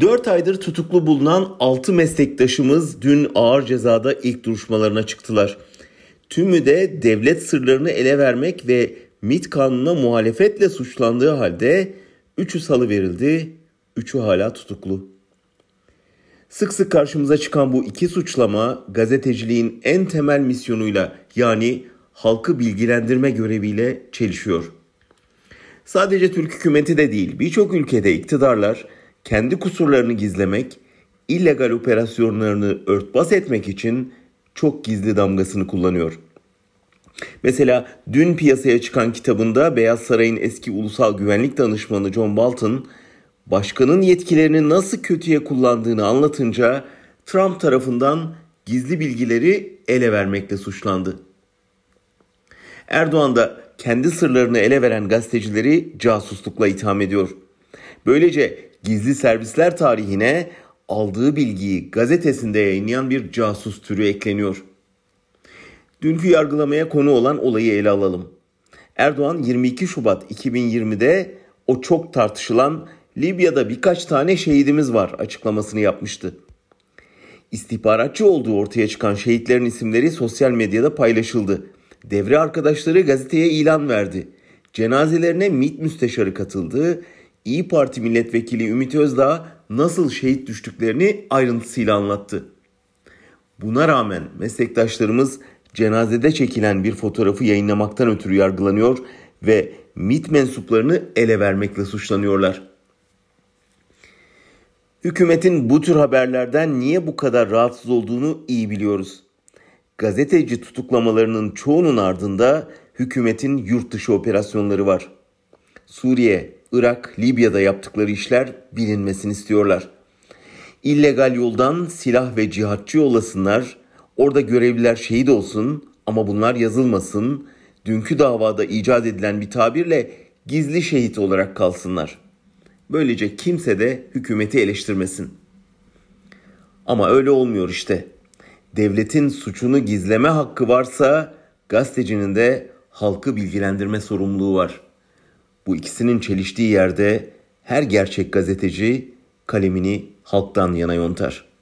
4 aydır tutuklu bulunan 6 meslektaşımız dün ağır cezada ilk duruşmalarına çıktılar. Tümü de devlet sırlarını ele vermek ve MIT kanununa muhalefetle suçlandığı halde 3'ü salı verildi, 3'ü hala tutuklu. Sık sık karşımıza çıkan bu iki suçlama gazeteciliğin en temel misyonuyla yani halkı bilgilendirme göreviyle çelişiyor. Sadece Türk hükümeti de değil birçok ülkede iktidarlar kendi kusurlarını gizlemek, illegal operasyonlarını örtbas etmek için çok gizli damgasını kullanıyor. Mesela dün piyasaya çıkan kitabında Beyaz Saray'ın eski ulusal güvenlik danışmanı John Bolton, başkanın yetkilerini nasıl kötüye kullandığını anlatınca Trump tarafından gizli bilgileri ele vermekle suçlandı. Erdoğan da kendi sırlarını ele veren gazetecileri casuslukla itham ediyor. Böylece gizli servisler tarihine aldığı bilgiyi gazetesinde yayınlayan bir casus türü ekleniyor. Dünkü yargılamaya konu olan olayı ele alalım. Erdoğan 22 Şubat 2020'de o çok tartışılan Libya'da birkaç tane şehidimiz var açıklamasını yapmıştı. İstihbaratçı olduğu ortaya çıkan şehitlerin isimleri sosyal medyada paylaşıldı. Devre arkadaşları gazeteye ilan verdi. Cenazelerine MİT müsteşarı katıldı. İyi Parti milletvekili Ümit Özdağ nasıl şehit düştüklerini ayrıntısıyla anlattı. Buna rağmen meslektaşlarımız cenazede çekilen bir fotoğrafı yayınlamaktan ötürü yargılanıyor ve MİT mensuplarını ele vermekle suçlanıyorlar. Hükümetin bu tür haberlerden niye bu kadar rahatsız olduğunu iyi biliyoruz. Gazeteci tutuklamalarının çoğunun ardında hükümetin yurt dışı operasyonları var. Suriye, Irak, Libya'da yaptıkları işler bilinmesini istiyorlar. İllegal yoldan silah ve cihatçı yollasınlar, orada görevliler şehit olsun ama bunlar yazılmasın, dünkü davada icat edilen bir tabirle gizli şehit olarak kalsınlar. Böylece kimse de hükümeti eleştirmesin. Ama öyle olmuyor işte. Devletin suçunu gizleme hakkı varsa gazetecinin de halkı bilgilendirme sorumluluğu var. Bu ikisinin çeliştiği yerde her gerçek gazeteci kalemini halktan yana yontar.''